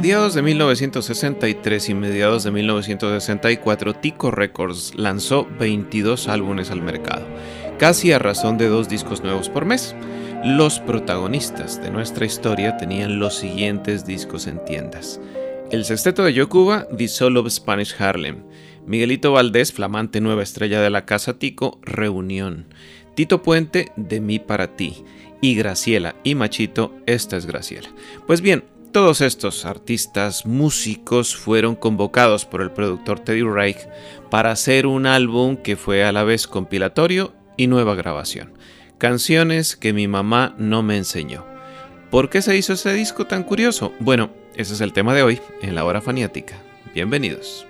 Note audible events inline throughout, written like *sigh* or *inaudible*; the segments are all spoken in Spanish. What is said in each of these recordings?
Mediados de 1963 y mediados de 1964, Tico Records lanzó 22 álbumes al mercado, casi a razón de dos discos nuevos por mes. Los protagonistas de nuestra historia tenían los siguientes discos en tiendas. El sexteto de Yocuba, The of Spanish Harlem. Miguelito Valdés, flamante nueva estrella de la Casa Tico, Reunión. Tito Puente, De mí para ti. Y Graciela y Machito, esta es Graciela. Pues bien, todos estos artistas músicos fueron convocados por el productor Teddy Reich para hacer un álbum que fue a la vez compilatorio y nueva grabación. Canciones que mi mamá no me enseñó. ¿Por qué se hizo ese disco tan curioso? Bueno, ese es el tema de hoy en la hora faniática. Bienvenidos.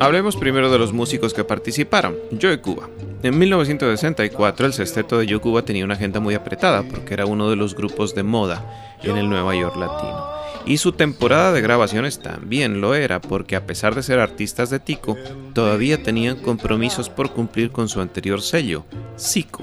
Hablemos primero de los músicos que participaron. Joe Cuba. En 1964 el sexteto de Joe Cuba tenía una agenda muy apretada porque era uno de los grupos de moda en el Nueva York latino. Y su temporada de grabaciones también lo era, porque a pesar de ser artistas de Tico, todavía tenían compromisos por cumplir con su anterior sello, Zico.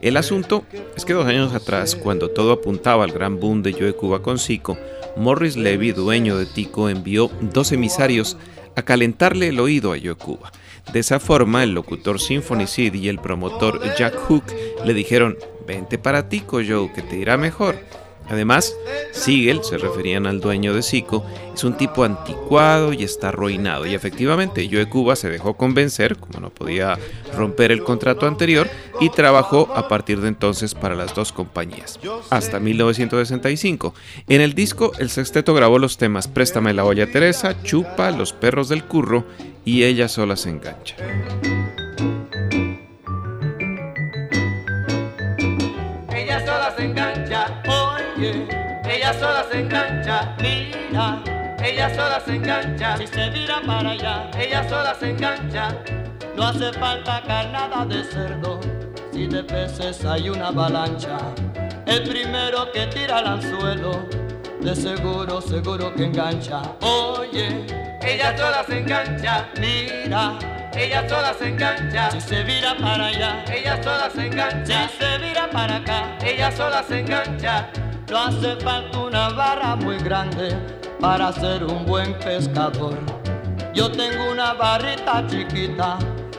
El asunto es que dos años atrás, cuando todo apuntaba al gran boom de Joe Cuba con Zico, Morris Levy, dueño de Tico, envió dos emisarios a calentarle el oído a Joe Cuba. De esa forma, el locutor Symphony y el promotor Jack Hook le dijeron, vente para Tico, Joe, que te irá mejor. Además, Siegel, se referían al dueño de Zico, es un tipo anticuado y está arruinado. Y efectivamente, Joe Cuba se dejó convencer, como no podía romper el contrato anterior, y trabajó a partir de entonces para las dos compañías, hasta 1965. En el disco, el sexteto grabó los temas Préstame la olla Teresa, Chupa, Los perros del curro y Ella sola se engancha. Ella sola se engancha, mira, ella sola se engancha, si se mira para allá, ella sola se engancha, no hace falta carnada de cerdo, si de peces hay una avalancha, el primero que tira al anzuelo, de seguro, seguro que engancha, oye, ella sola se engancha, mira, ella sola se engancha. Si se vira para allá, ella sola se engancha. Si se vira para acá, ella sola se engancha. No hace falta una barra muy grande para ser un buen pescador. Yo tengo una barrita chiquita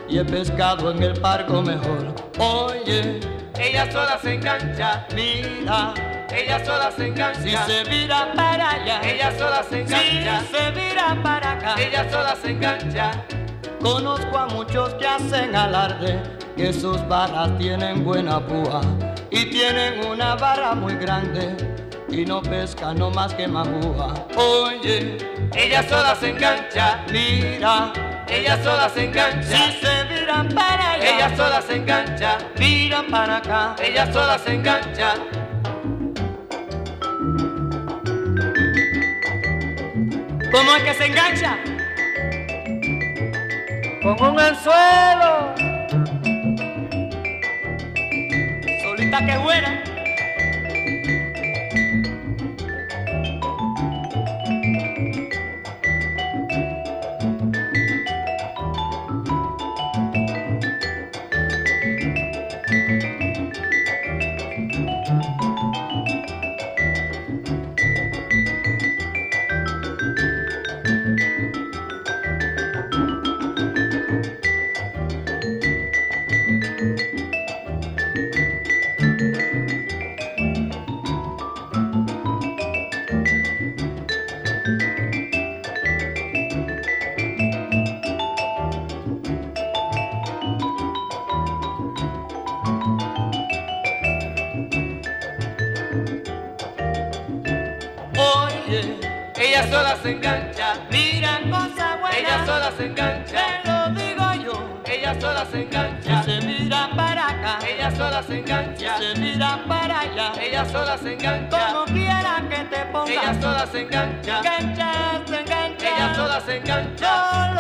y he pescado en el parco mejor. Oye, ella sola se engancha, mira. Ella sola se engancha. Si se vira para allá, ella sola se engancha. Si se vira para acá, ella sola se engancha. Conozco a muchos que hacen alarde que sus barras tienen buena púa y tienen una barra muy grande y no pescan no más que magúa. Oye, ella sola se engancha, mira, ella sola se engancha. Si se viran para allá, ella sola se engancha, miran para acá, ella sola se engancha. ¿Cómo es que se engancha? Con un anzuelo. Que buena. Se engancha. Se mira para allá. Ella sola se engancha. Como quiera que te ponga. Ella sola se engancha. Engancha, se engancha. Ella sola se engancha.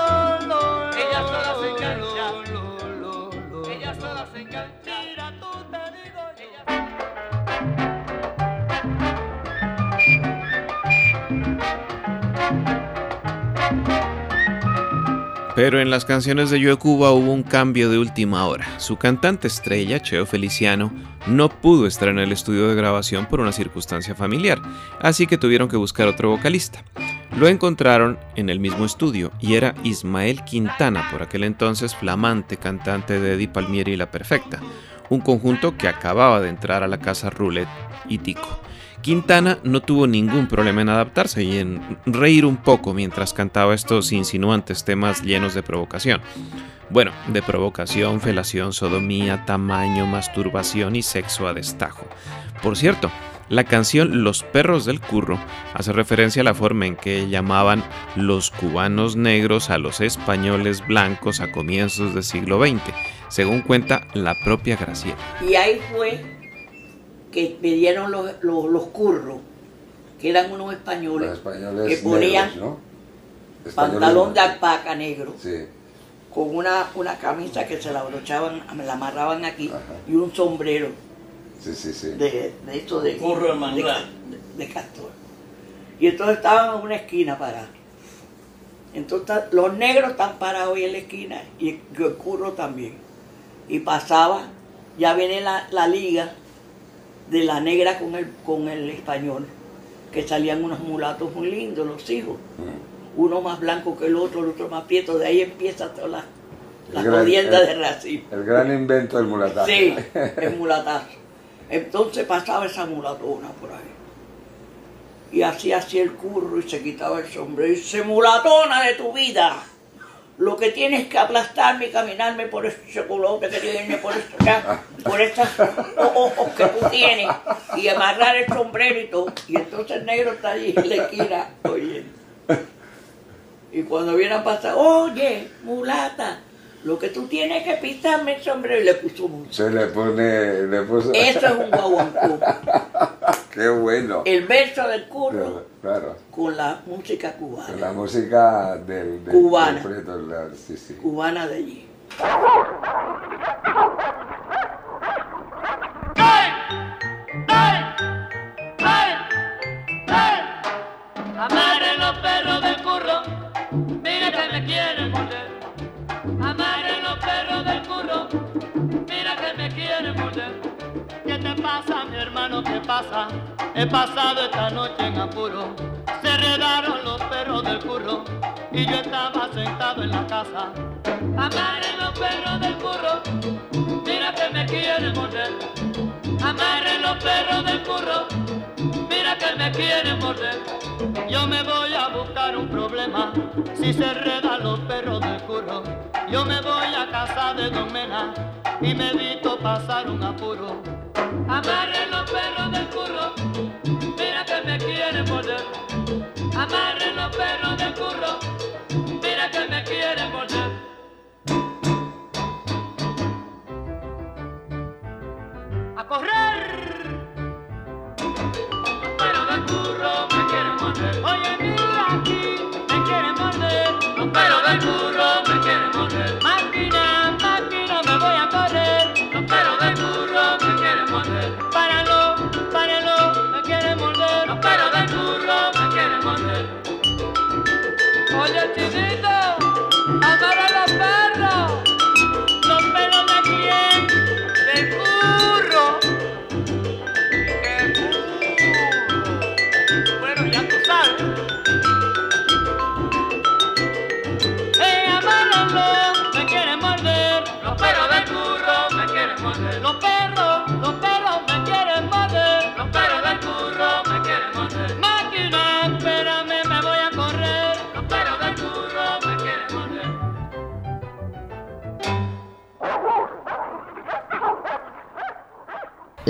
Pero en las canciones de Joe Cuba hubo un cambio de última hora. Su cantante estrella, Cheo Feliciano, no pudo estar en el estudio de grabación por una circunstancia familiar, así que tuvieron que buscar otro vocalista. Lo encontraron en el mismo estudio y era Ismael Quintana, por aquel entonces flamante cantante de Eddie Palmieri y La Perfecta, un conjunto que acababa de entrar a la casa Roulette y Tico. Quintana no tuvo ningún problema en adaptarse y en reír un poco mientras cantaba estos insinuantes temas llenos de provocación. Bueno, de provocación, felación, sodomía, tamaño, masturbación y sexo a destajo. Por cierto, la canción Los perros del curro hace referencia a la forma en que llamaban los cubanos negros a los españoles blancos a comienzos del siglo XX, según cuenta la propia Graciela. Y ahí fue que me dieron los, los, los curros, que eran unos españoles, Los españoles que ponían negros, ¿no? Españoles pantalón de alpaca negro, Sí, con una, una camisa que se la abrochaban, me la amarraban aquí, Ajá. y un sombrero sí, sí, sí. de, de esto de, Curro de de, manglar. de- de castor. Y entonces estaban en una esquina parados. Entonces los negros están parados ahí en la esquina y el curro también. Y pasaba, ya viene la, la liga de la negra con el, con el español, que salían unos mulatos muy lindos, los hijos. Uno más blanco que el otro, el otro más prieto. De ahí empieza toda la, la El gran- jodienda el- de racismo. El gran invento del mulataje. Sí, el mulatazo. Entonces pasaba esa mulatona por ahí. Y hacía así el curro y se quitaba el sombrero. Y dice, mulatona de tu vida. Lo que tienes que aplastarme y caminarme por ese chocolate que tienes, por, eso, ya, por estos ojos que tú tienes. Y amarrar el sombrero y todo. Y entonces el negro está allí en la esquina oyendo. Y cuando viene a pasar, oye, mulata, lo que tú tienes que pisarme el sombrero. Y le puso mucho. Se le pone, le puso... Eso es un guaguancó. Qué bueno. El verso del curro Claro, con la música con cubana, la música del, del Cubana. del Prieto, la- sí, sí. cubana de allí. Amaren los perros del curro, mira que me quieren hermano? ¿Qué pasa? He pasado esta noche en apuro. Se enredaron los perros del curro y yo estaba sentado en la casa. Amaren los perros del curro, mira que me quieren morder. Amarren los perros del curro, mira que me quieren morder. Yo me voy a buscar un problema si se enredan los perros del curro. Yo me voy a casa de Don Mena y me evito pasar un apuro. Amarren los perros del curro, mira que me quieren morder. Amarren los perros del curro, mira que me quieren morder. a correr. Los perros del curro me quieren morder. Oye, mira aquí, me quieren morder. Los perros del curro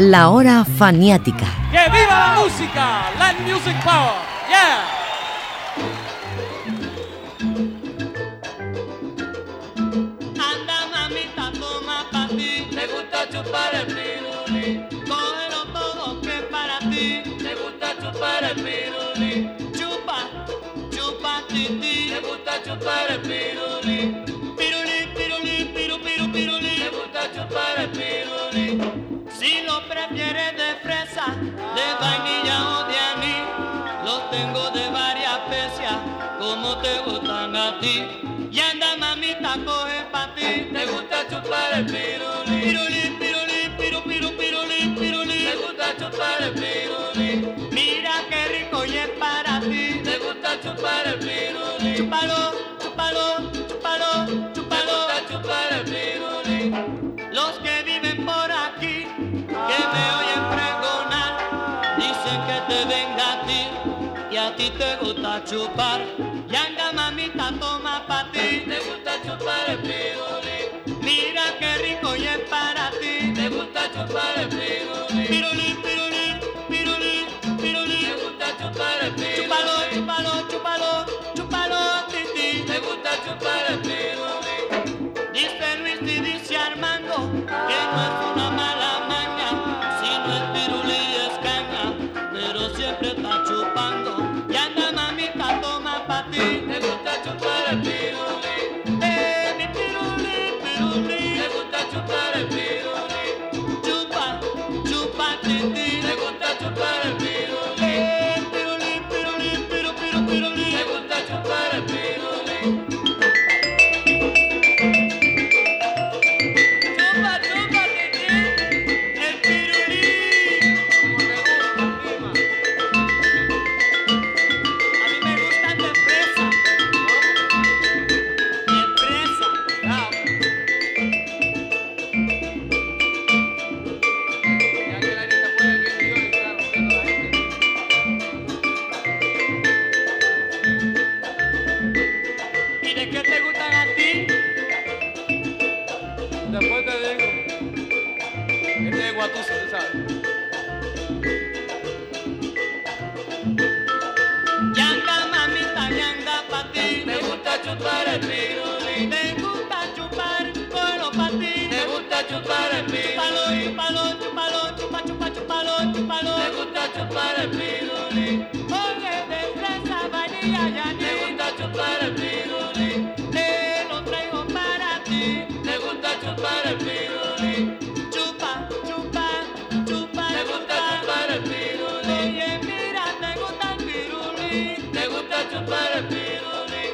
La hora faniática. ¡Que viva la música! ¡Land Music Power! ¡Yeah! Anda mamita, toma pa' ti. Te gusta chupar el pirulí. Cógelo todo que es para ti. Te gusta chupar el pirulí. Chupa, chupa titi. Te gusta chupar el. Pirulí, prefieres de fresa, de vainilla o de anís, los tengo de varias especias, como te gustan a ti. Y anda mamita, coge pa' ti. Te gusta chupar el pirulí. Pirulí, pirulí, piru, piru, pirulí, pirulí. Te gusta chupar el pirulí. Mira qué rico y es para ti. Te gusta chupar el pirulí. Chúpalo, gusta chupar. Y anda mamita, toma pa' ti. Te gusta chupar el pirulí. Mira qué rico y es para ti. Te gusta chupar el pirulí.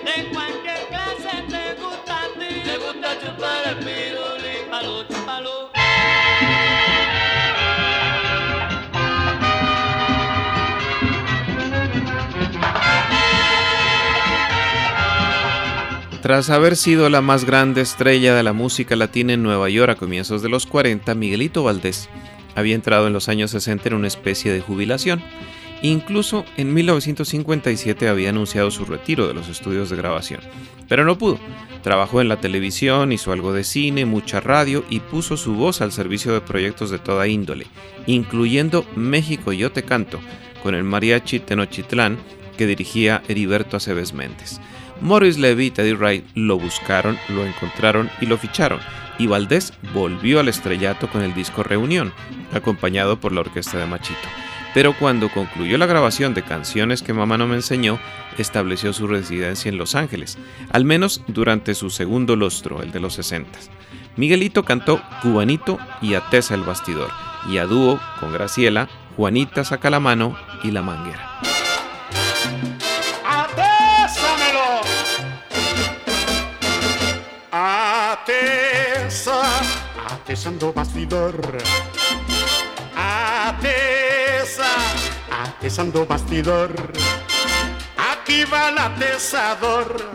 De cualquier clase te gusta a ti. Te gusta chupar el pirulí. Palo, chupalo. Tras haber sido la más grande estrella de la música latina en Nueva York a comienzos de los 40, Miguelito Valdés había entrado en los años 60 en una especie de jubilación. Incluso en 1957 había anunciado su retiro de los estudios de grabación. Pero no pudo. Trabajó en la televisión, hizo algo de cine, mucha radio y puso su voz al servicio de proyectos de toda índole, incluyendo México Yo Te Canto, con el mariachi Tenochtitlán que dirigía Heriberto Aceves Méndez. Morris Levy y Teddy Wright lo buscaron, lo encontraron y lo ficharon, y Valdés volvió al estrellato con el disco Reunión, acompañado por la orquesta de Machito. Pero cuando concluyó la grabación de Canciones que mamá no me enseñó, estableció su residencia en Los Ángeles, al menos durante su segundo lustro, el de los 60. Miguelito cantó Cubanito y Atesa el Bastidor, y a dúo con Graciela, Juanita Saca la Mano y La Manguera. Atesa, atesando bastidor. Atesando bastidor. Aquí va el atesador,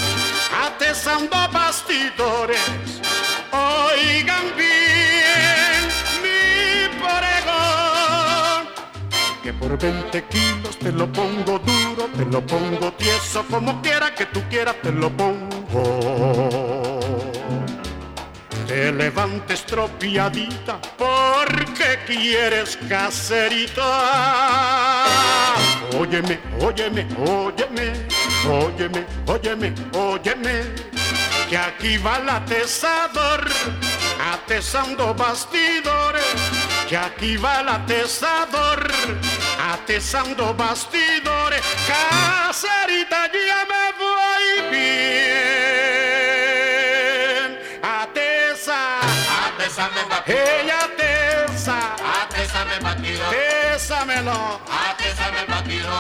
atesando bastidores. Oigan bien mi pregón que por 20 kilos te lo pongo duro, te lo pongo tieso, como quiera que tú quieras te lo pongo. Te levantes porque quieres caserita. Óyeme, óyeme, óyeme, óyeme, óyeme, óyeme, que aquí va el atesador, atesando bastidores, que aquí va el atesador, atesando bastidores, caserita ya Atésame batido. ella atesa, Atésame batido. atésamelo. Atésame batido.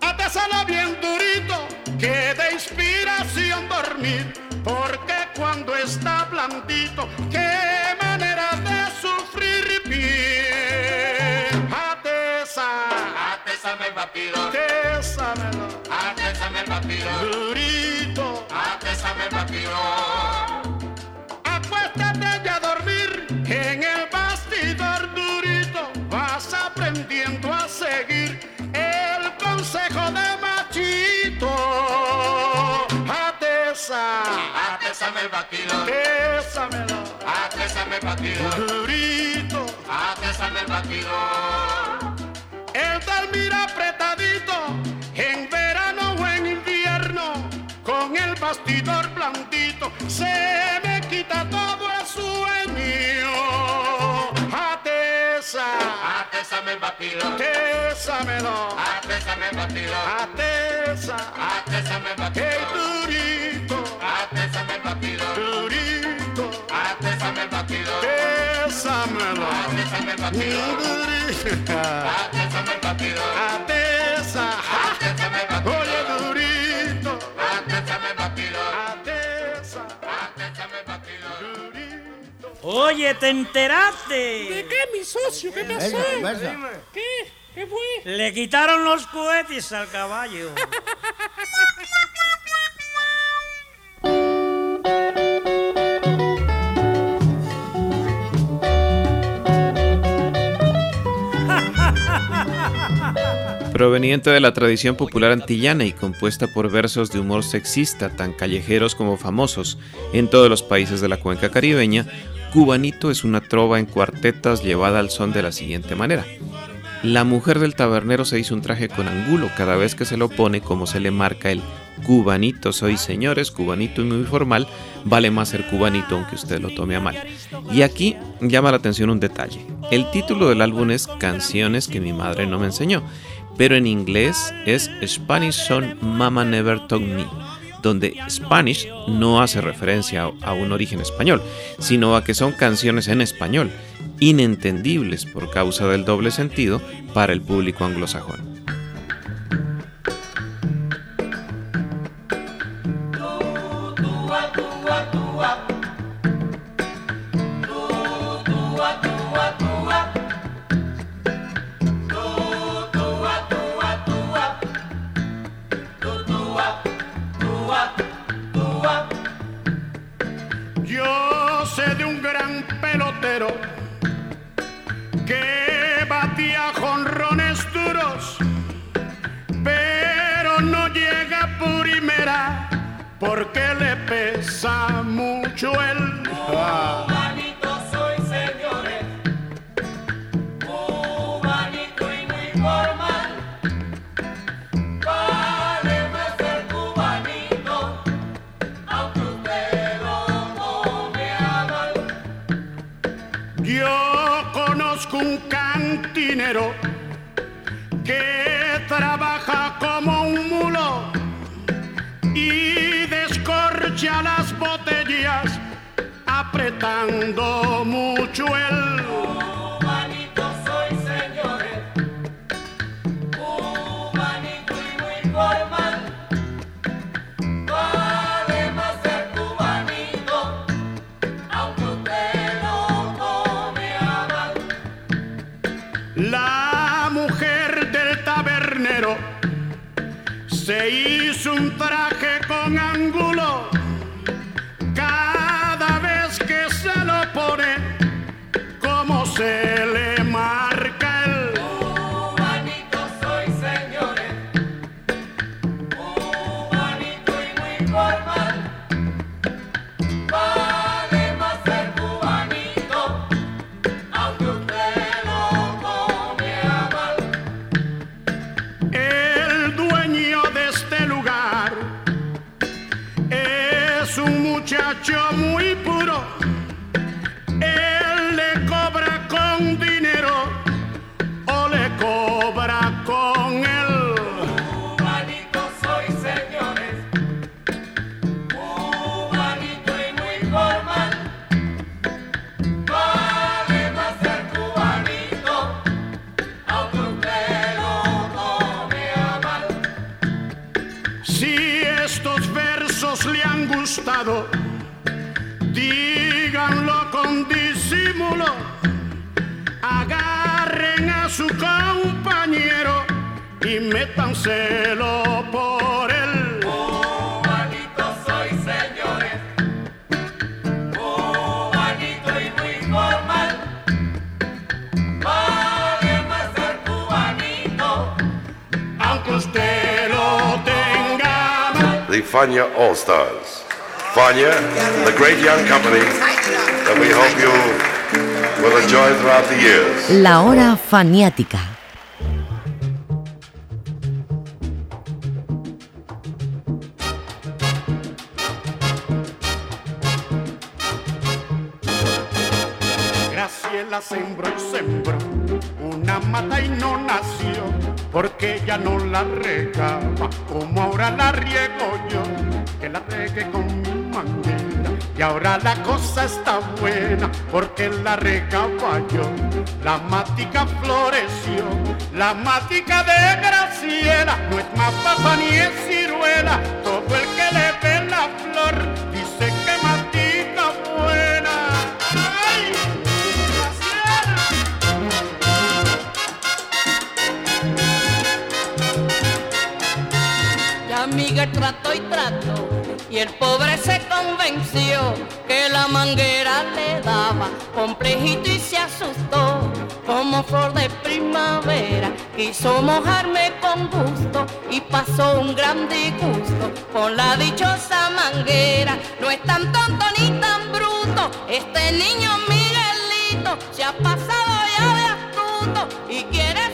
Atésalo bien durito, que de inspiración dormir, porque cuando está blandito, qué manera de sufrir bien. Atesa, Atésame batido. atésamelo, Atésame batido. durito, Atésame batido. Atésame batido. Bésamelo, Atésame batido. durito. Atésame batido. El dormir apretadito, en verano o en invierno, con el bastidor blandito, se me quita todo el sueño. Atesa, Atésame batido. atésamelo, Atésame batido. atesa, Atésame batido. hey bésamelo, Atésame batido. durito. Atésame batido. Atesa, Atésame batido. oye durito, Atésame batido. atesa, Atésame batido. durito. Oye, ¿te enteraste? ¿De qué, mi socio? ¿Qué pasó? ¿Qué? ¿Qué fue? Le quitaron los cohetes al caballo. *laughs* Proveniente de la tradición popular antillana y compuesta por versos de humor sexista tan callejeros como famosos en todos los países de la cuenca caribeña, Cubanito es una trova en cuartetas llevada al son de la siguiente manera. La mujer del tabernero se hizo un traje con angulo cada vez que se lo pone como se le marca el cubanito soy señores, cubanito y muy formal, vale más ser cubanito aunque usted lo tome a mal. Y aquí llama la atención un detalle. El título del álbum es Canciones que mi madre no me enseñó, pero en inglés es Spanish Song Mama Never Taught Me donde Spanish no hace referencia a un origen español, sino a que son canciones en español, inentendibles por causa del doble sentido para el público anglosajón. Porque apretando mucho el Fania All Stars. Fania, the great young company that we hope you will enjoy throughout the years. La hora faniática. Graciela sembró y sembró una mata y no nació, porque ella no la regaba, regué con mi manguera. Y ahora la cosa está buena, porque la regaba yo. La matica floreció, la matica de Graciela, no es más papa ni es ciruela, todo el que le ve la flor amiga trató y trató y el pobre se convenció que la manguera le daba complejito y se asustó. Como flor de primavera quiso mojarme con gusto y pasó un gran disgusto con la dichosa manguera. No es tan tonto ni tan bruto Este niño Miguelito se ha pasado ya de astuto y quiere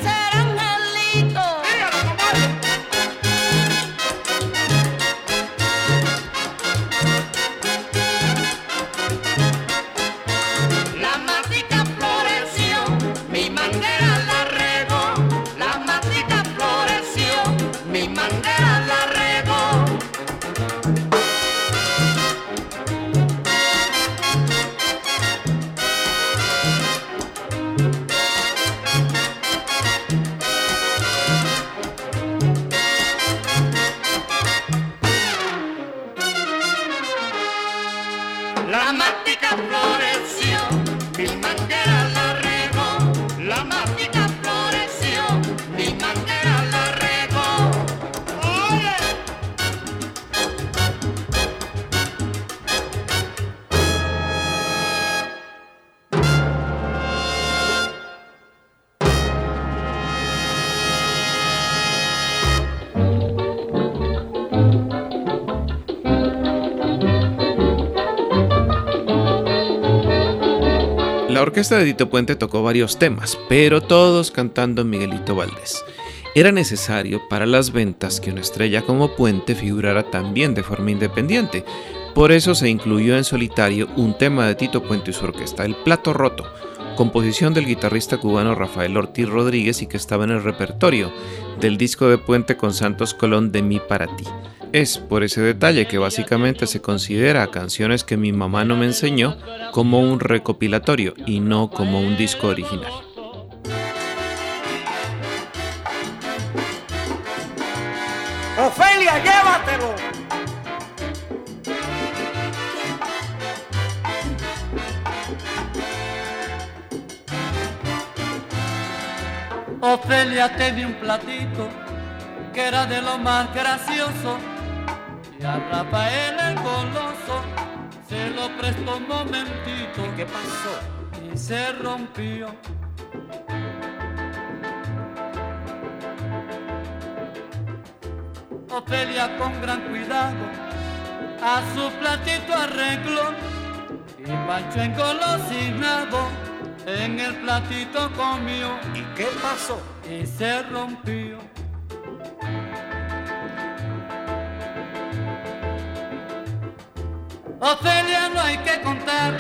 orquesta de Tito Puente tocó varios temas, pero todos cantando Miguelito Valdés. Era necesario para las ventas que una estrella como Puente figurara también de forma independiente. Por eso se incluyó en solitario un tema de Tito Puente y su orquesta, El Plato Roto, composición del guitarrista cubano Rafael Ortiz Rodríguez y que estaba en el repertorio del disco de Puente con Santos Colón de Mi para ti. Es por ese detalle que básicamente se considera canciones que mi mamá no me enseñó como un recopilatorio y no como un disco original. Ofelia tenía un platito que era de lo más gracioso y a Rafael el goloso se lo prestó un momentito. ¿Y qué pasó? Y se rompió. Ofelia con gran cuidado a su platito arregló y Pancho engolosinado en el platito comió. ¿Y qué pasó? Y se rompió. Ofelia no hay que contar,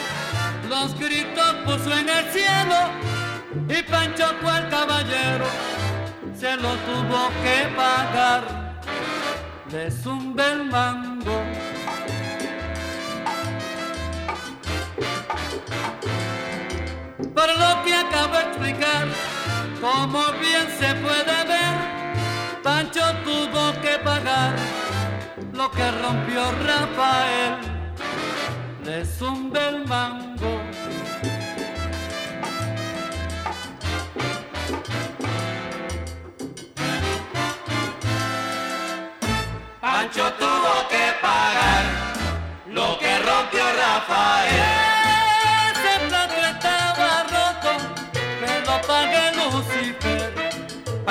los gritos puso en el cielo y Pancho fue el caballero, se lo tuvo que pagar, le zumbe el mango. Por lo que acabo de explicar, como bien se puede ver, Pancho tuvo que pagar lo que rompió Rafael, le zumbe el mango. Pancho tuvo que pagar lo que rompió Rafael.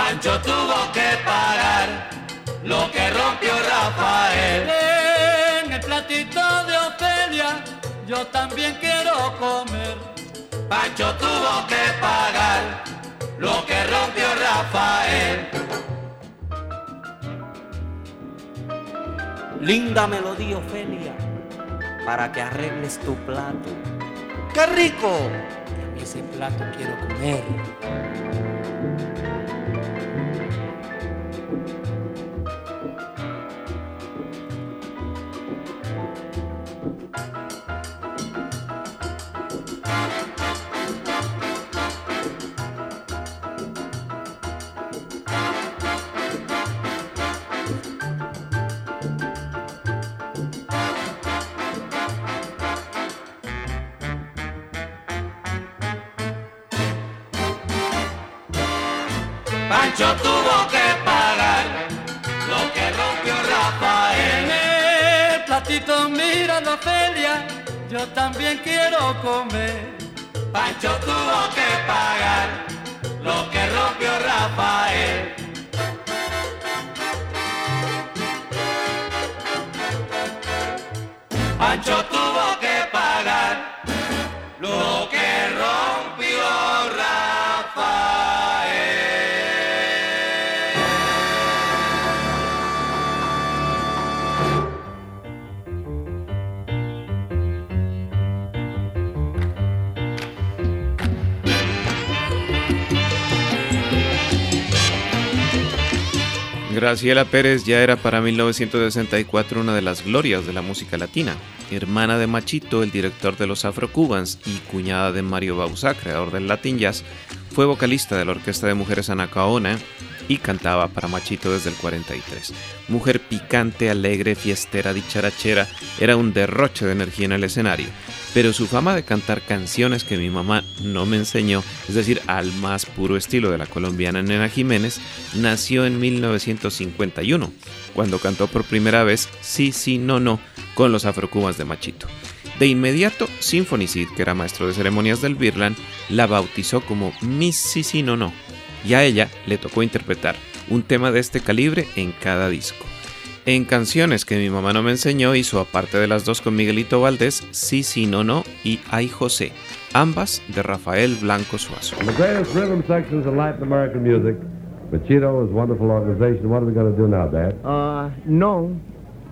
Pancho tuvo que pagar lo que rompió Rafael. En el platito de Ofelia, yo también quiero comer. Pancho tuvo que pagar lo que rompió Rafael. Linda melodía, Ofelia, para que arregles tu plato. ¡Qué rico! Y ese plato quiero comer. Yo también quiero comer. Pancho tuvo que pagar lo que rompió Rafael. Graciela Pérez ya era para 1964 una de las glorias de la música latina, hermana de Machito, el director de los Afro-Cubans, y cuñada de Mario Bauzá, creador del Latin Jazz, fue vocalista de la Orquesta de Mujeres Anacaona y cantaba para Machito desde el 43. Mujer picante, alegre, fiestera, dicharachera, era un derroche de energía en el escenario, pero su fama de cantar canciones que mi mamá no me enseñó, es decir, al más puro estilo de la colombiana Nena Jiménez, nació en 1951, cuando cantó por primera vez Sí, sí, no, no con los afrocubas de Machito. De inmediato, Symphony Sid, que era maestro de ceremonias del Birland, la bautizó como Miss sí, no, no y a ella le tocó interpretar un tema de este calibre en cada disco. En canciones que mi mamá no me enseñó hizo aparte de las dos con Miguelito Valdés, Sí, sí, no, no y Ay José, ambas de Rafael Blanco Suazo. The greatest rhythm sections in Latin American music. Machito is a wonderful organization. What are we going to do now, Dad? Uh, no.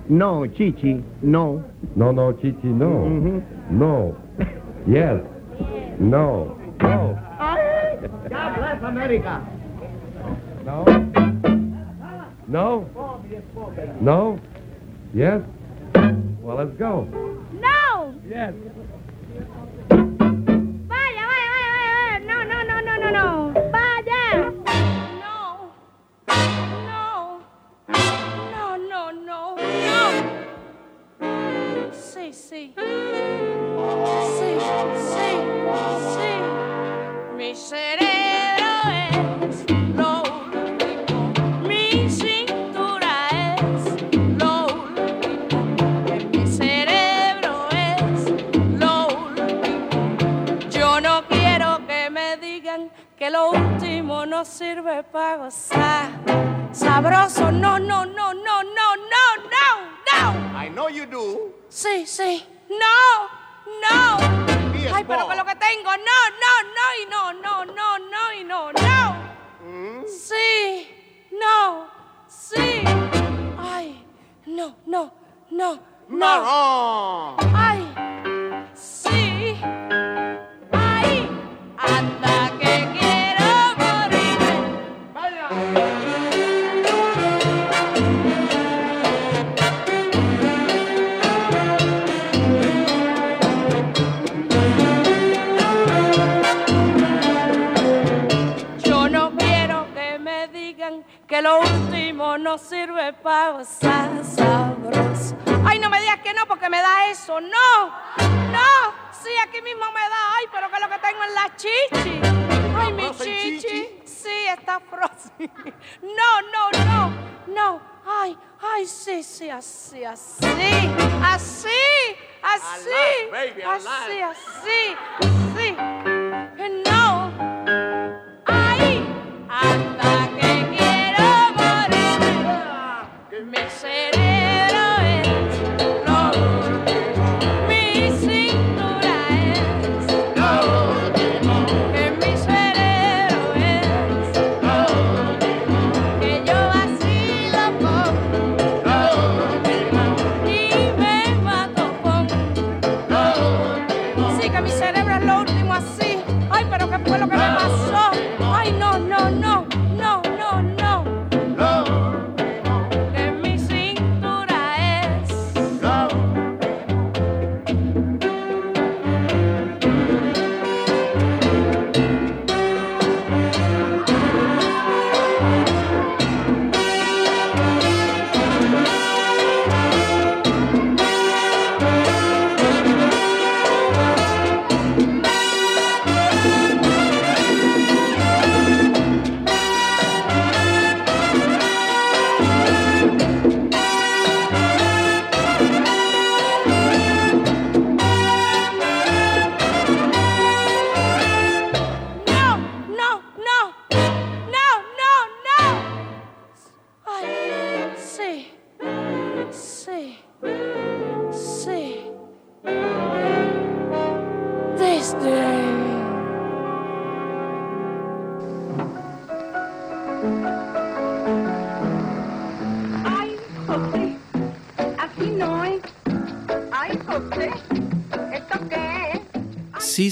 No, Chichi, no. No, no, Chichi, no. Mm-hmm. No. Yes. No. No. God bless America. No. No. No. Yes. Well, let's go. No. Yes. Vaya, vaya, vaya, vaya. No, no, no, no, no, no. Vaya. No. No. Ay, sí. Ay, hasta que quiero morirme. Yo no quiero que me digan que lo último no sirve para gozar sabroso. Eso. No, no. Sí, aquí mismo me da. Ay, pero que lo que tengo en la chichi. Ay, mi ¿Frozen chichi. chichi? Sí, está frozen. *laughs* No, no, no, no. Ay, ay, sí, sí, así, así. Así, así. Alive, baby, Así, así, así. No. Ay, hasta que quiero morirme. Mi cerebro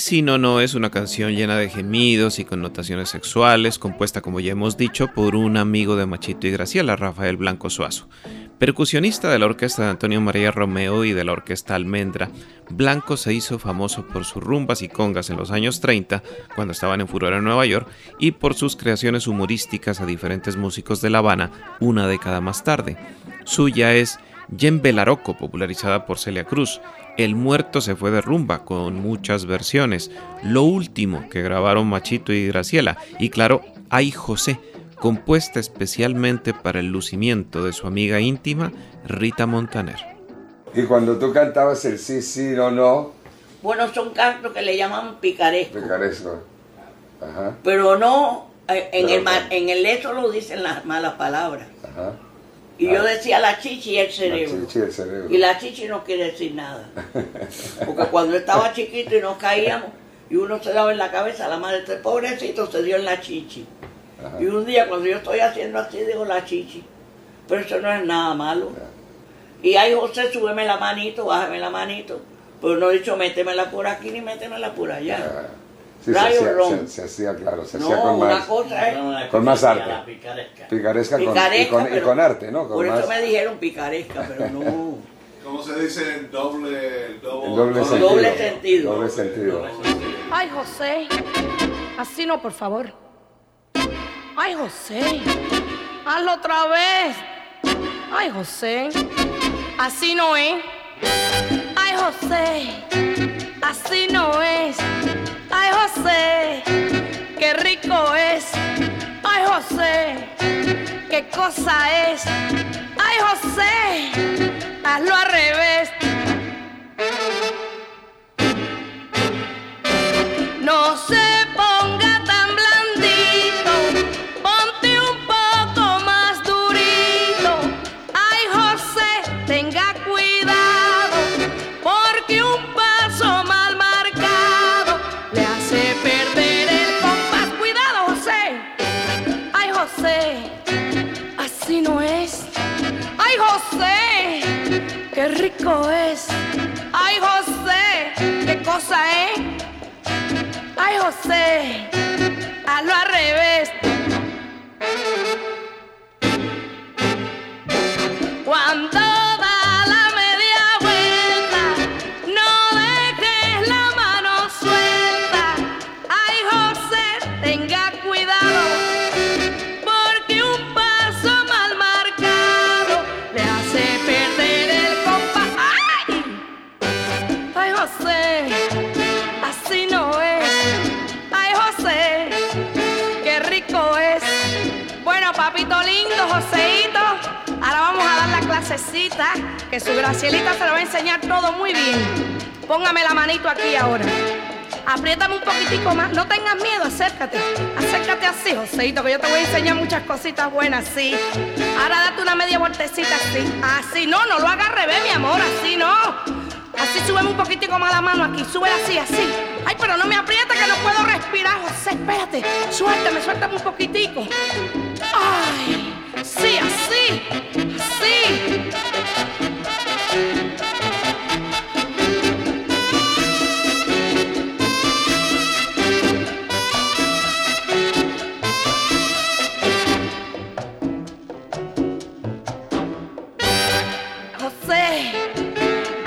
Sí, no, no es una canción llena de gemidos y connotaciones sexuales, compuesta, como ya hemos dicho, por un amigo de Machito y Graciela, Rafael Blanco Suazo. Percusionista de la orquesta de Antonio María Romeo y de la orquesta Almendra, Blanco se hizo famoso por sus rumbas y congas en los años 30, cuando estaban en furor en Nueva York, y por sus creaciones humorísticas a diferentes músicos de La Habana una década más tarde. Suya es Yen Belaroco, popularizada por Celia Cruz. El muerto se fue de rumba, con muchas versiones. Lo último que grabaron Machito y Graciela. Y claro, Ay José, compuesta especialmente para el lucimiento de su amiga íntima, Rita Montaner. Y cuando tú cantabas el sí, sí, no, no, Bueno, son cantos que le llaman picaresco. picaresco. Ajá, Pero no, eh, en, Pero el, en el eso lo dicen las malas palabras. ajá. Y Ah. yo decía la chichi y el La cerebro. Y la chichi no quiere decir nada. *laughs* Porque cuando estaba chiquito y nos caíamos y uno se daba en la cabeza, la madre este pobrecito se dio en la chichi. Ajá. Y un día cuando yo estoy haciendo así, digo la chichi. Pero eso no es nada malo. Y ahí José, súbeme la manito, bájame la manito. Pero no he dicho métemela por aquí ni métemela por allá. Sí, se hacía, se, se hacía, claro, se No, hacía con una más, cosa es con más arte. Picaresca, con, y, picaresca, con, y pero- con arte, ¿no? Con Por más, eso me dijeron picaresca, pero no. *laughs* ¿Cómo se dice doble, doble, doble sentido. Doble sentido. Doble sentido. Ay, José. Así no, por favor. Ay, José. Hazlo otra vez. Ay, José. Así no es. Ay, José. Así no es. José. Qué rico es. Ay, José. Qué cosa es. Ay, José. Hazlo al revés. No se que su Gracielita se lo va a enseñar todo muy bien. Póngame la manito aquí ahora. Apriétame un poquitico más, no tengas miedo, acércate. Acércate así, Joseito, que yo te voy a enseñar muchas cositas buenas, sí. Ahora date una media vueltecita así. Así, no, no lo hagas revés, mi amor, así no. Así súbeme un poquitico más la mano aquí, sube así, así. Ay, pero no me aprieta que no puedo respirar, José, espérate. Suéltame, suéltame un poquitico. Ay, sí, así, así. José,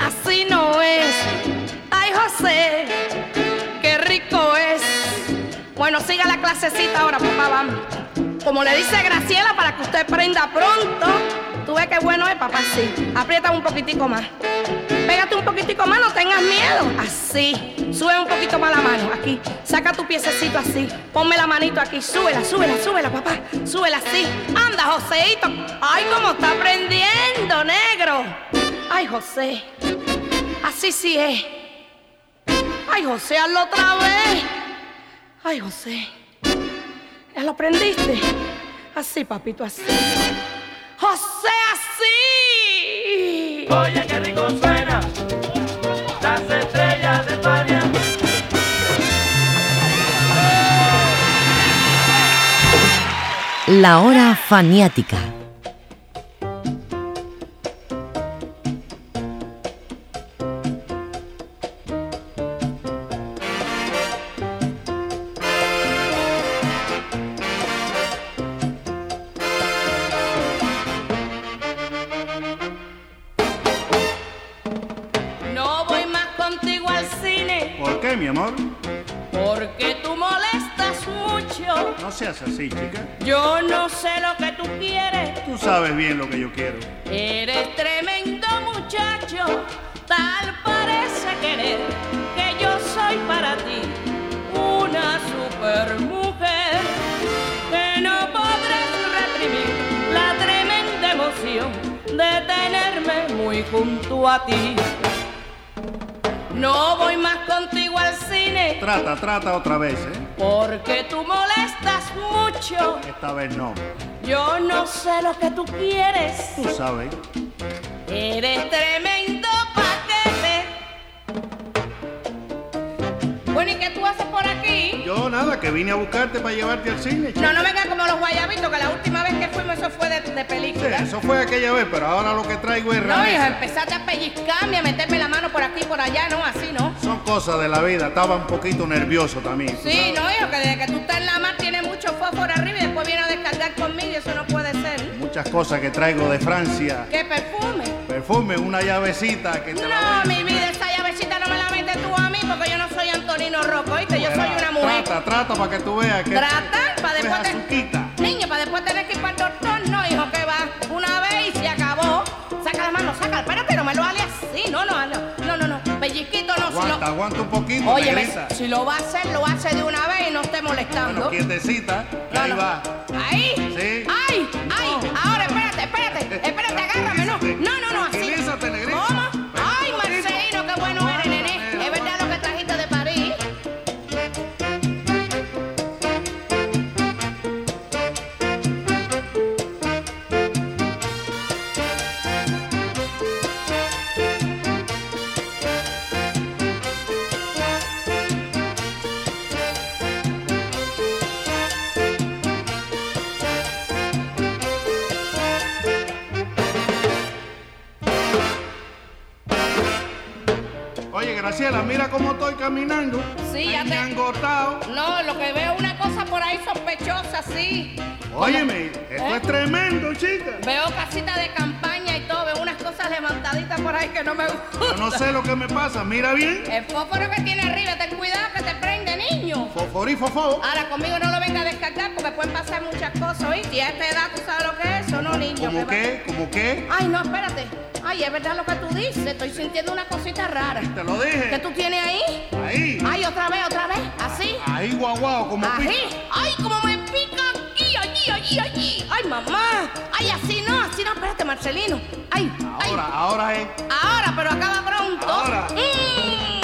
así no es. Ay, José, qué rico es. Bueno, siga la clasecita ahora, papá, vamos. Como le dice Graciela, para que usted prenda pronto. Tú ves qué bueno es, papá, sí. Aprieta un poquitico más. Pégate un poquitico más, no tengas miedo. Así. Sube un poquito más la mano, aquí. Saca tu piececito así. Ponme la manito aquí. Súbela, súbela, súbela, papá. Súbela así. Anda, Joseito. Ay, cómo está aprendiendo, negro. Ay, José. Así sí es. Ay, José, hazlo otra vez. Ay, José. ¿Ya lo aprendiste? Así, papito, así. José, así. Oye, qué rico suena las estrellas de España. La hora faniática. Muy junto a ti. No voy más contigo al cine Trata, trata otra vez, ¿eh? porque tú molestas mucho. Esta vez no. Yo no sé lo que tú quieres. Tú sabes. Eres tremendo paquete. Bueno, ¿y qué tú haces nada, que vine a buscarte para llevarte al cine, chica. No, no vengas como los guayabitos, que la última vez que fuimos eso fue de, de Sí, película. eso fue aquella vez, pero ahora lo que traigo es No, hijo, empezaste a pellizcarme, a meterme la mano por aquí y por allá, no, así no. Son cosas de la vida, estaba un poquito nervioso también. ¿tú Sí, no, hijo, que desde que tú estás en la mar tienes mucho fósforo arriba y después viene a descargar conmigo y eso no puede ser. Muchas cosas que traigo de Francia. ¿Qué perfume? Perfume, una llavecita que te No, mi vida, esa no Antonino Rocco, ¿oíste? Yo soy una mujer. Trata, trata para que tú veas que. Tratar para después te... Niño, para después tener que ir para el doctor, no, hijo, que va una vez y se acabó. Saca la mano, saca, espérate, no me lo hale así, no, no, no, no, no, no, pellizquito no, si Aguanta, lo... aguanta un poquito, Oye, negrita. si lo va a hacer, lo hace de una vez y no esté molestando. Bueno, quietecita, No, ahí no. va. Ahí. Sí. Ay, ay, ahora espérate, espérate, *laughs* espérate, agárrame, no. No, no, no, Graciela, mira cómo estoy caminando. Sí, ya te- engordado. No, lo que veo es una cosa por ahí sospechosa, sí. Óyeme, esto ¿Eh? es tremendo, chica. Veo casita de campaña y todo, veo unas cosas levantaditas por ahí que no me *laughs* Yo gustan. no sé lo que me pasa, mira bien. El fósforo que tiene arriba, ten cuidado que te niño. Foforí, fofo. Ahora conmigo no lo venga a descargar porque pueden pasar muchas cosas, ¿oíste? Y a esta edad tú sabes lo que es eso, ¿no, niño? ¿Cómo qué? ¿Cómo qué? Ay, no, espérate. Ay, es verdad lo que tú dices. Estoy sintiendo una cosita rara. Te lo dije. ¿Qué tú tienes ahí? Ahí. Ay, otra vez, otra vez. ¿Así? Ahí, guau, guau, como pica. Ay, como me pica aquí, allí, allí, allí. Ay, mamá. Ay, así no, así no. Espérate, Marcelino. Ay, ay. Ahora, ahora es. Ahora, pero acaba pronto. Ahora. Mm.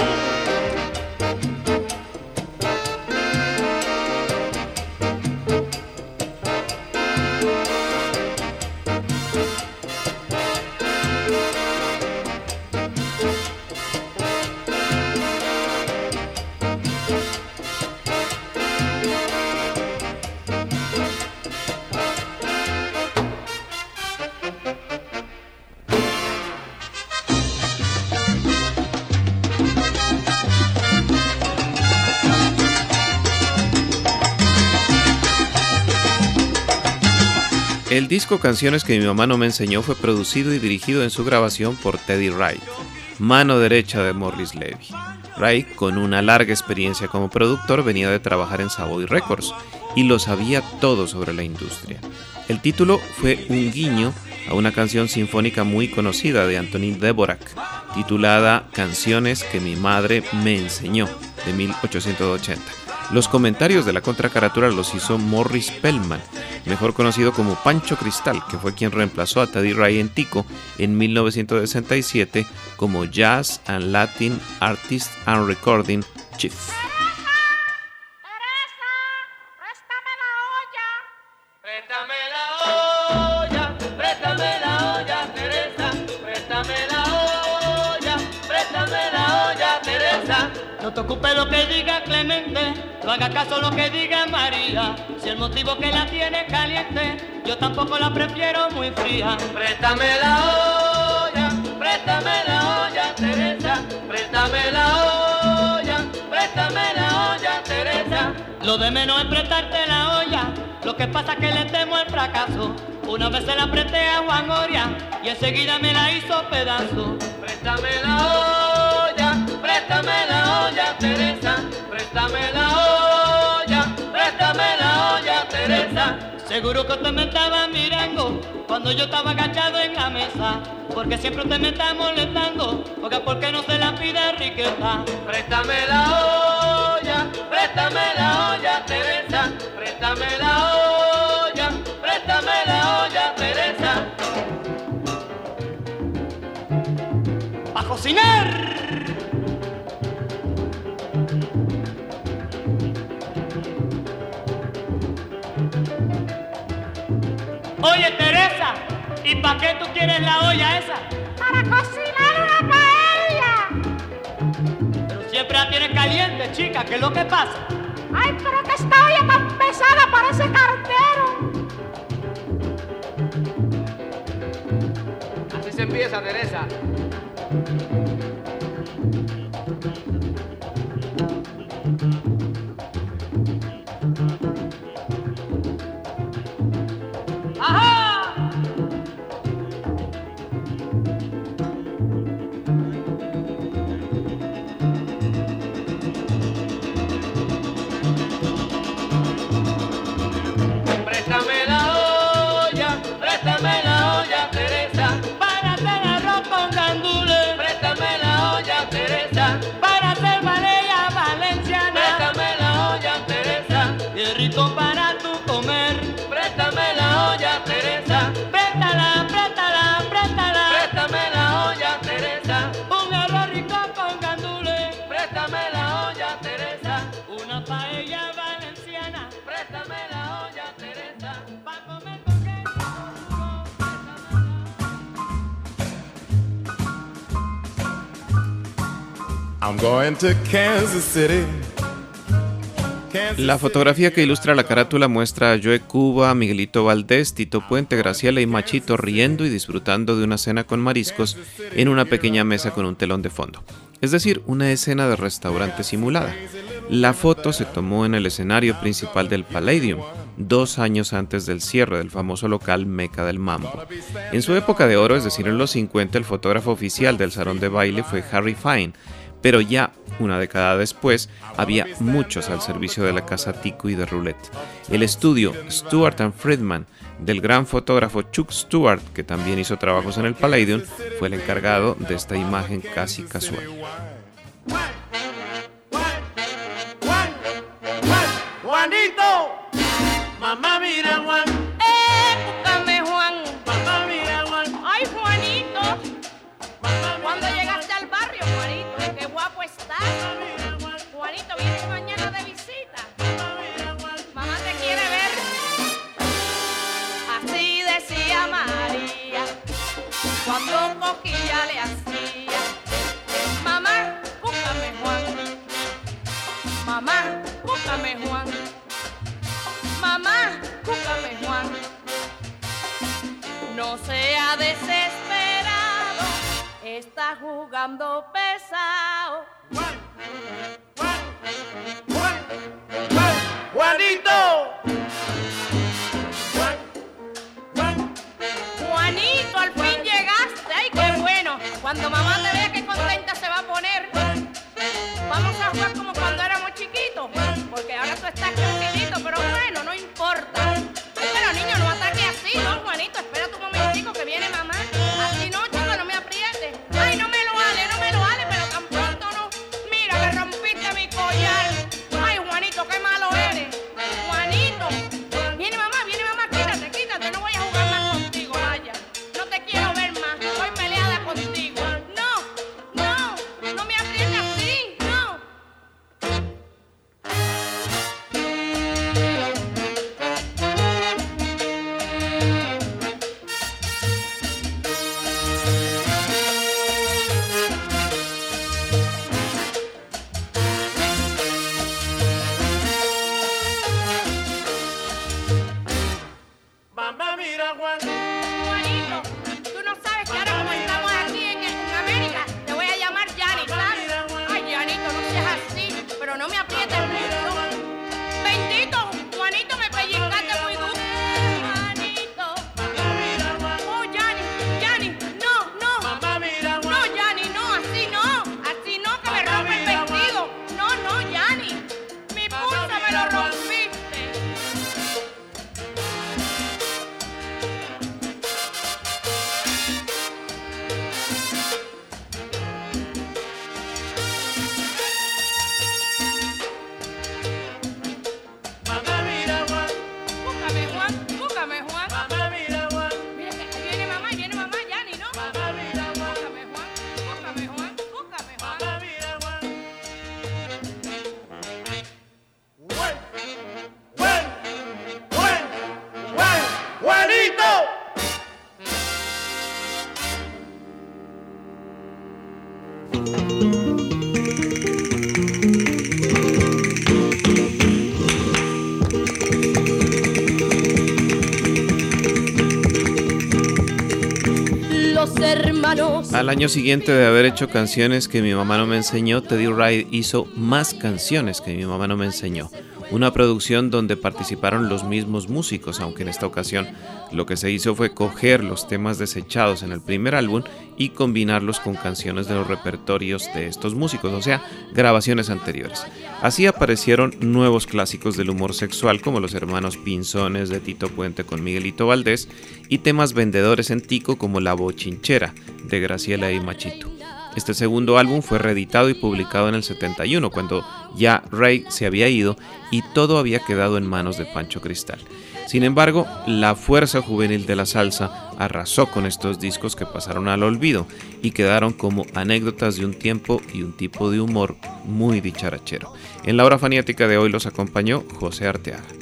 El disco Canciones que mi mamá no me enseñó fue producido y dirigido en su grabación por Teddy Wright, mano derecha de Morris Levy. Wright, con una larga experiencia como productor, venía de trabajar en Savoy Records y lo sabía todo sobre la industria. El título fue un guiño a una canción sinfónica muy conocida de Antonín Dvorak, titulada Canciones que mi madre me enseñó, de 1880. Los comentarios de la contracaratura los hizo Morris Pellman, mejor conocido como Pancho Cristal, que fue quien reemplazó a Teddy Ray en Tico en 1967 como Jazz and Latin Artist and Recording Chief. No te ocupes lo que diga haga caso lo que diga María. Si el motivo que la tiene caliente, yo tampoco la prefiero muy fría. Préstame la olla, préstame la olla, Teresa. Préstame la olla, préstame la olla, Teresa. Lo de menos es prestarte la olla, lo que pasa es que le temo el fracaso. Una vez se la presté a Juan Oria y enseguida me la hizo pedazo. Préstame la olla, préstame la olla, Teresa. Préstame la olla, préstame la olla, Teresa. Seguro que usted me estaba mirando cuando yo estaba agachado en la mesa. Porque siempre usted me está molestando. Porque ¿por qué no se la pide riqueza? Préstame la olla, préstame la olla, Teresa. Préstame la olla, préstame la olla, Teresa. ¡A cocinar! Oye, Teresa, ¿y para qué tú quieres la olla esa? Para cocinar una paella. Pero siempre la tienes caliente, chica, ¿qué es lo que pasa? Ay, pero que esta olla tan pesada parece cartero. Así se empieza, Teresa. La fotografía que ilustra la carátula muestra a Joe Cuba, Miguelito Valdés, Tito Puente, Graciela y Machito riendo y disfrutando de una cena con mariscos en una pequeña mesa con un telón de fondo. Es decir, una escena de restaurante simulada. La foto se tomó en el escenario principal del Palladium, dos años antes del cierre del famoso local Meca del Mambo. En su época de oro, es decir, en los 50, el fotógrafo oficial del salón de baile fue Harry Fine, pero ya una década después había muchos al servicio de la casa Tico y de Roulette. El estudio Stuart Friedman del gran fotógrafo Chuck Stewart, que también hizo trabajos en el Palladium, fue el encargado de esta imagen casi casual. Juanito, vienes mañana de visita. Mamá te quiere ver. Así decía María cuando coquilla le hacía. Mamá, búscame Juan. Mamá, búscame Juan. Mamá, búscame Juan. No sea desesperado, está jugando pesado. Juanito, Juanito, al fin llegaste. Ay, qué bueno. Cuando mamá te vea qué contenta se va a poner. Vamos a jugar como cuando éramos chiquitos. Porque ahora tú estás Al año siguiente de haber hecho canciones que mi mamá no me enseñó, Teddy Wright hizo más canciones que mi mamá no me enseñó. Una producción donde participaron los mismos músicos, aunque en esta ocasión lo que se hizo fue coger los temas desechados en el primer álbum y combinarlos con canciones de los repertorios de estos músicos, o sea, grabaciones anteriores. Así aparecieron nuevos clásicos del humor sexual como los hermanos Pinzones de Tito Puente con Miguelito Valdés y temas vendedores en Tico como La Bochinchera de Graciela y Machito. Este segundo álbum fue reeditado y publicado en el 71, cuando ya Ray se había ido y todo había quedado en manos de Pancho Cristal. Sin embargo, la fuerza juvenil de la salsa arrasó con estos discos que pasaron al olvido y quedaron como anécdotas de un tiempo y un tipo de humor muy dicharachero. En la hora faniática de hoy los acompañó José Arteaga.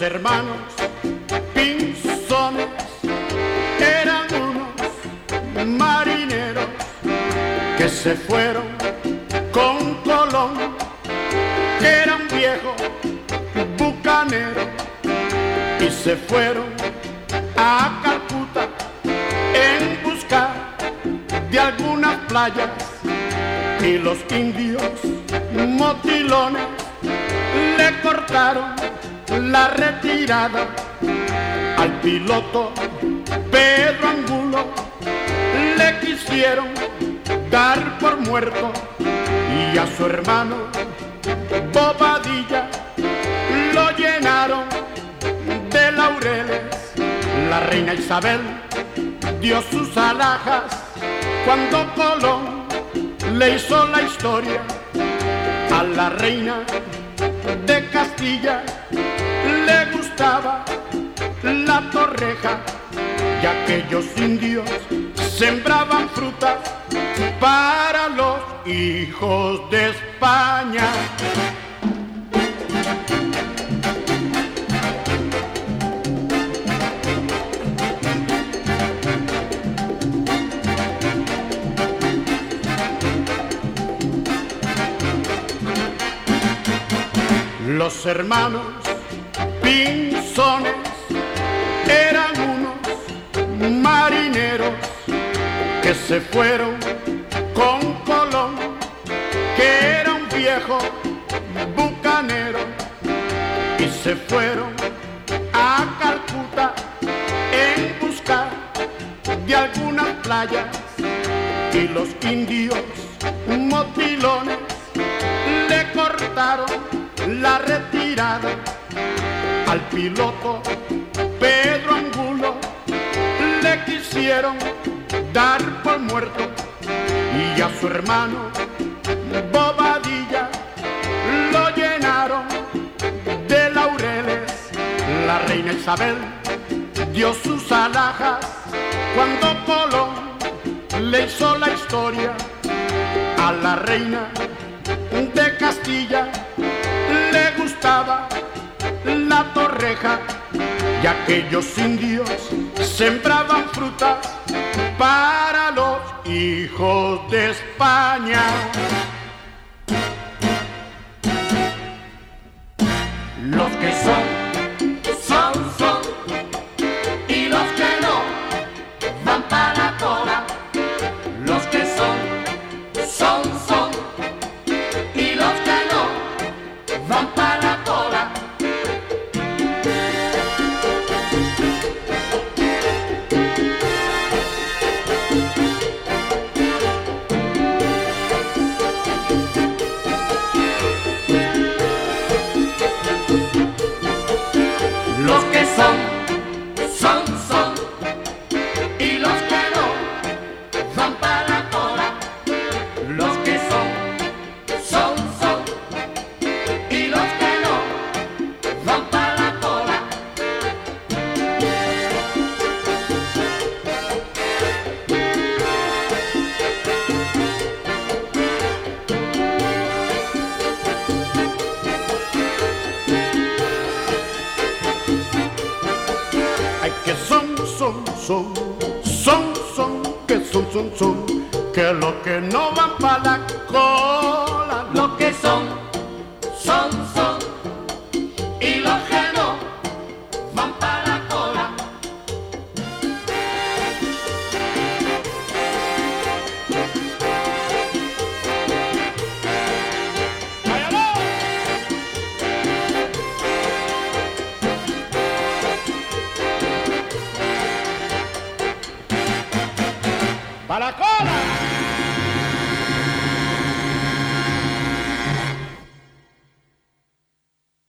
Hermanos Pinzones eran unos marineros que se fueron con Colón, era un viejo bucanero, y se fueron a Calcuta en busca de algunas playas y los indios motilones le cortaron la retirada al piloto Pedro Angulo le quisieron dar por muerto y a su hermano Bobadilla lo llenaron de laureles. La reina Isabel dio sus alhajas cuando Colón le hizo la historia a la reina de Castilla le gustaba la torreja y aquellos indios sembraban frutas para los hijos de España. Los hermanos Pinzones eran unos marineros que se fueron con Colón, que era un viejo bucanero, y se fueron a Calcuta en busca de algunas playas y los indios motilones le cortaron la retirada al piloto Pedro Angulo le quisieron dar por muerto y a su hermano Bobadilla lo llenaron de laureles. La reina Isabel dio sus alhajas cuando Colón le hizo la historia a la reina de Castilla le gustaba y aquellos indios sembraban frutas para los hijos de España. Los que son,